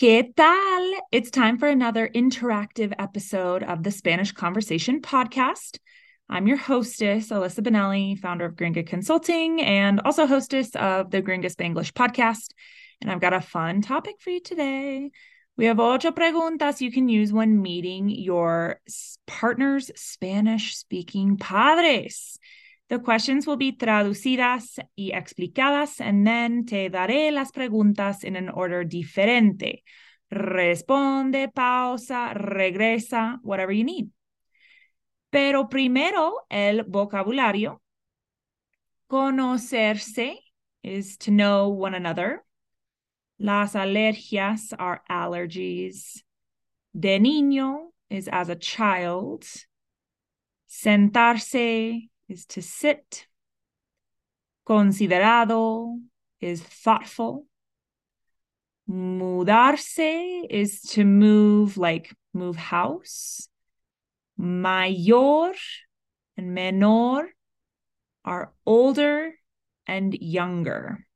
¿qué tal? It's time for another interactive episode of the Spanish Conversation podcast. I'm your hostess, Alyssa Benelli, founder of Gringa Consulting and also hostess of the Gringa Spanglish podcast. And I've got a fun topic for you today. We have ocho preguntas you can use when meeting your partner's Spanish speaking padres. The questions will be traducidas y explicadas, and then te daré las preguntas in an order diferente. Responde, pausa, regresa, whatever you need. Pero primero, el vocabulario. Conocerse is to know one another. Las alergias are allergies. De niño is as a child. Sentarse is to sit. Considerado is thoughtful. Mudarse is to move, like move house. Mayor and menor are older and younger.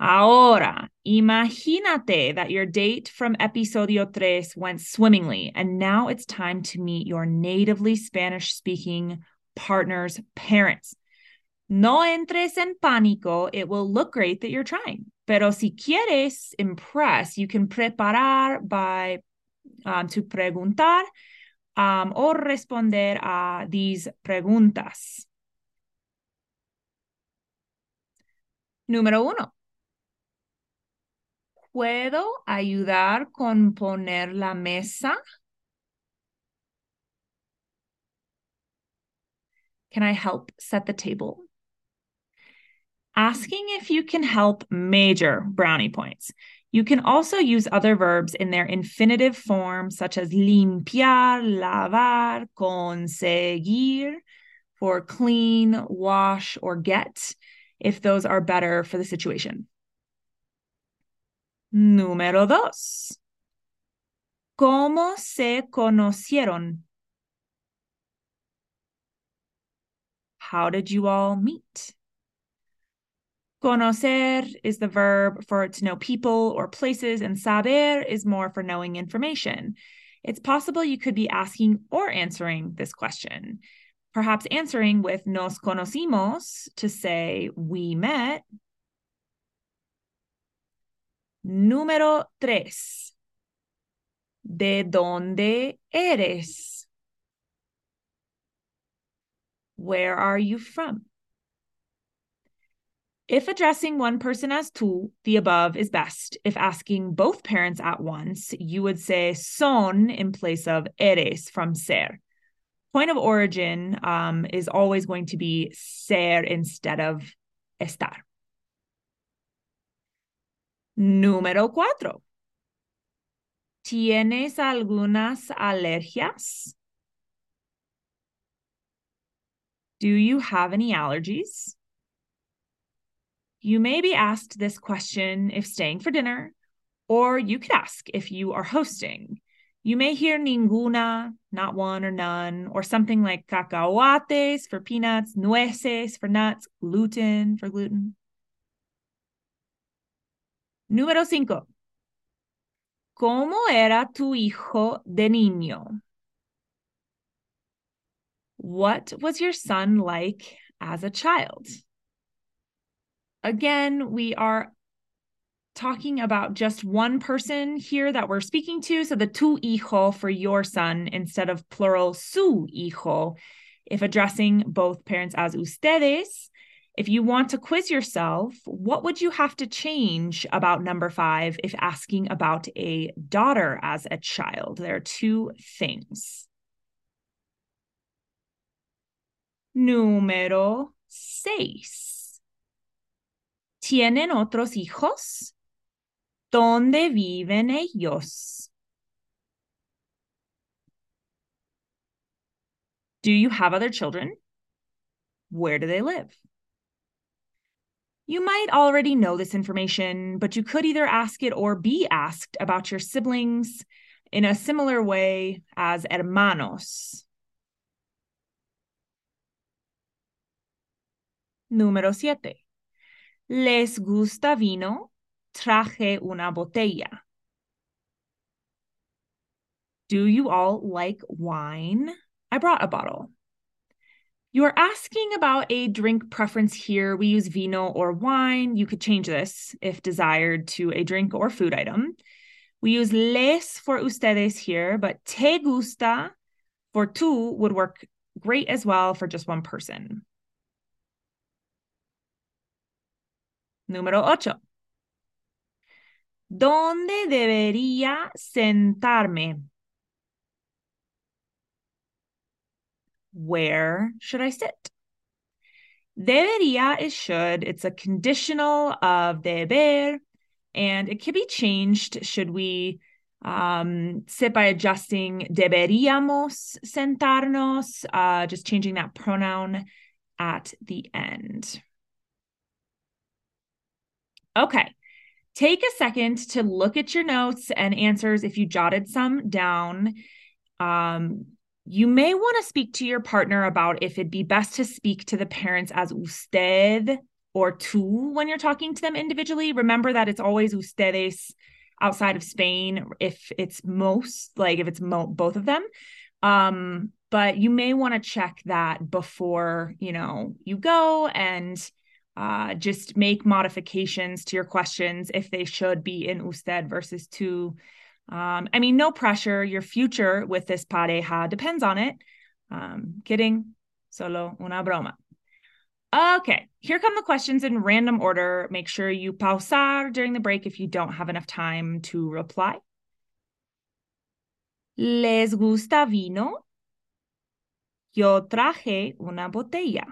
Ahora, imagínate that your date from episodio tres went swimmingly, and now it's time to meet your natively Spanish speaking partner's parents. No entres en pánico. It will look great that you're trying. Pero si quieres impress, you can preparar by um, to preguntar um, o responder a these preguntas. Número uno. ¿Puedo ayudar con poner la mesa? Can I help set the table? Asking if you can help major brownie points. You can also use other verbs in their infinitive form, such as limpiar, lavar, conseguir, for clean, wash, or get, if those are better for the situation. Número dos. ¿Cómo se conocieron? How did you all meet? Conocer is the verb for to know people or places, and saber is more for knowing information. It's possible you could be asking or answering this question. Perhaps answering with nos conocimos to say we met. Número tres. ¿De dónde eres? Where are you from? If addressing one person as tú, the above is best. If asking both parents at once, you would say son in place of eres from ser. Point of origin um, is always going to be ser instead of estar. Número cuatro. ¿Tienes algunas alergias? Do you have any allergies? You may be asked this question if staying for dinner, or you could ask if you are hosting. You may hear ninguna, not one or none, or something like cacahuates for peanuts, nueces for nuts, gluten for gluten. Número cinco. ¿Cómo era tu hijo de niño? What was your son like as a child? Again, we are talking about just one person here that we're speaking to. So the tu hijo for your son instead of plural su hijo. If addressing both parents as ustedes, if you want to quiz yourself, what would you have to change about number five if asking about a daughter as a child? There are two things. Número seis. ¿Tienen otros hijos? ¿Dónde viven ellos? Do you have other children? Where do they live? You might already know this information, but you could either ask it or be asked about your siblings in a similar way as hermanos. Número siete. ¿Les gusta vino? traje una botella. Do you all like wine? I brought a bottle. You are asking about a drink preference here. We use vino or wine. You could change this if desired to a drink or food item. We use les for ustedes here, but te gusta for tú would work great as well for just one person. Número ocho. ¿Dónde debería sentarme? Where should I sit? Debería is should. It's a conditional of deber, and it can be changed should we um, sit by adjusting deberíamos sentarnos, uh, just changing that pronoun at the end. Okay. Take a second to look at your notes and answers if you jotted some down. Um, you may want to speak to your partner about if it'd be best to speak to the parents as usted or tú when you're talking to them individually. Remember that it's always ustedes outside of Spain if it's most, like if it's mo- both of them. Um, but you may want to check that before, you know, you go and uh, just make modifications to your questions if they should be in usted versus tú. Um, I mean, no pressure. Your future with this pareja depends on it. Um, kidding. Solo una broma. Okay, here come the questions in random order. Make sure you pausar during the break if you don't have enough time to reply. ¿Les gusta vino? Yo traje una botella.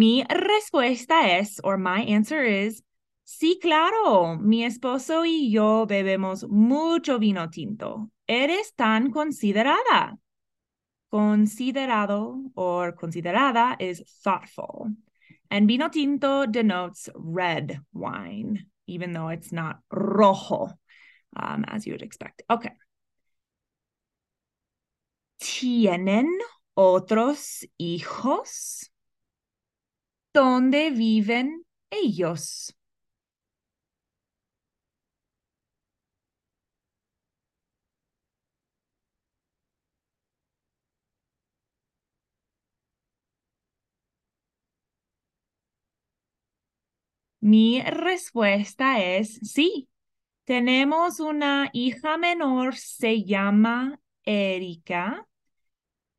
Mi respuesta es, or my answer is, sí, claro, mi esposo y yo bebemos mucho vino tinto. Eres tan considerada. Considerado or considerada is thoughtful. And vino tinto denotes red wine, even though it's not rojo, um, as you would expect. Okay. ¿Tienen otros hijos? ¿Dónde viven ellos? Mi respuesta es sí. Tenemos una hija menor, se llama Erika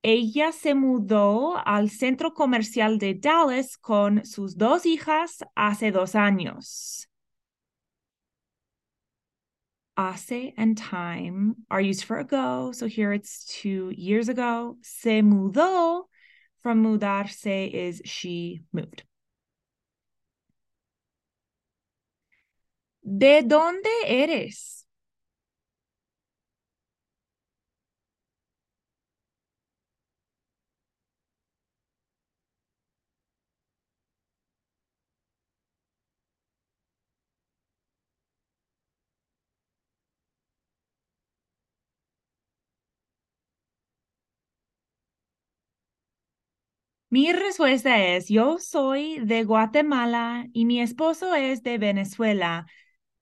ella se mudó al centro comercial de Dallas con sus dos hijas hace dos años. Hace and time are used for ago. So here it's two years ago. Se mudó from mudarse is she moved. ¿De dónde eres? Mi respuesta es, yo soy de Guatemala y mi esposo es de Venezuela,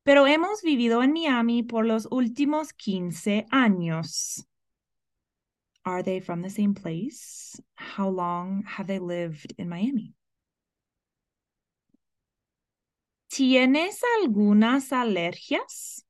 pero hemos vivido en Miami por los últimos 15 años. Are they from the same place? How long have they lived in Miami? ¿Tienes algunas alergias?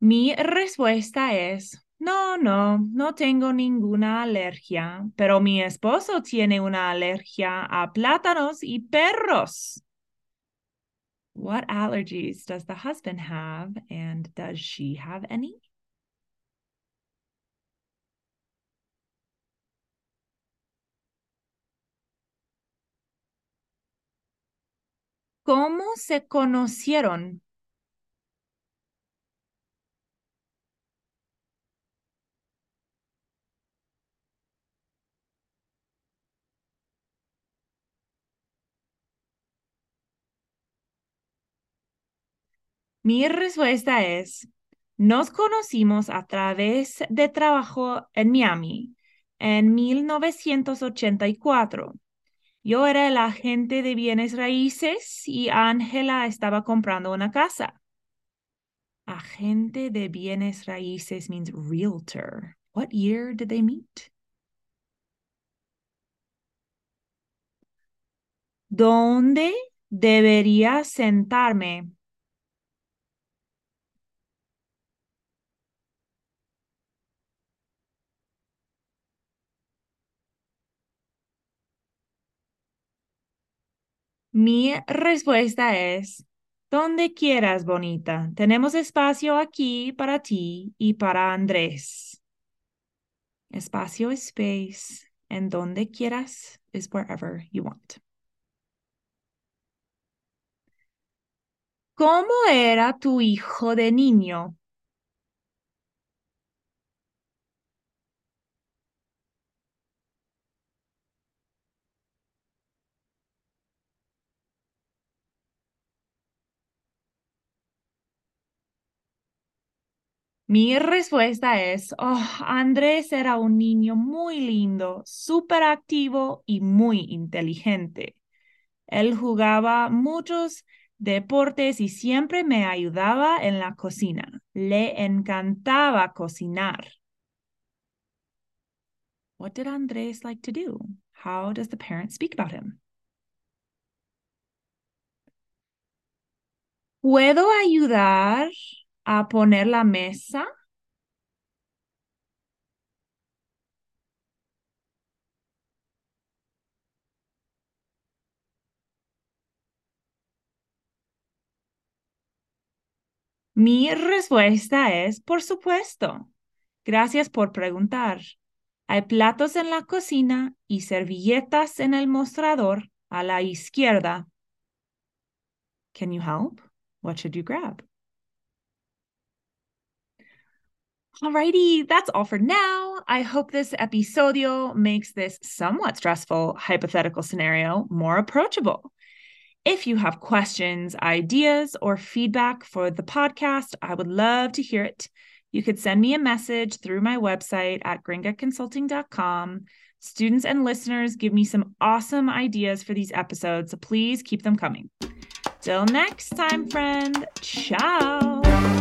Mi respuesta es, no, no, no tengo ninguna alergia, pero mi esposo tiene una alergia a plátanos y perros. What allergies does the husband have, and does she have any? ¿Cómo se conocieron? Mi respuesta es, nos conocimos a través de trabajo en Miami en 1984. Yo era el agente de bienes raíces y Ángela estaba comprando una casa. Agente de bienes raíces means realtor. What year did they meet? ¿Dónde debería sentarme? Mi respuesta es, donde quieras, bonita. Tenemos espacio aquí para ti y para Andrés. Espacio space, and donde quieras is wherever you want. ¿Cómo era tu hijo de niño? Mi respuesta es, oh, Andrés era un niño muy lindo, súper activo y muy inteligente. Él jugaba muchos deportes y siempre me ayudaba en la cocina. Le encantaba cocinar. What did Andrés like to do? How does the parent speak about him? ¿Puedo ayudar a poner la mesa. Mi respuesta es, por supuesto. Gracias por preguntar. Hay platos en la cocina y servilletas en el mostrador a la izquierda. Can you help? What should you grab? Alrighty, that's all for now. I hope this episodio makes this somewhat stressful hypothetical scenario more approachable. If you have questions, ideas, or feedback for the podcast, I would love to hear it. You could send me a message through my website at gringaconsulting.com. Students and listeners give me some awesome ideas for these episodes, so please keep them coming. Till next time, friend. Ciao.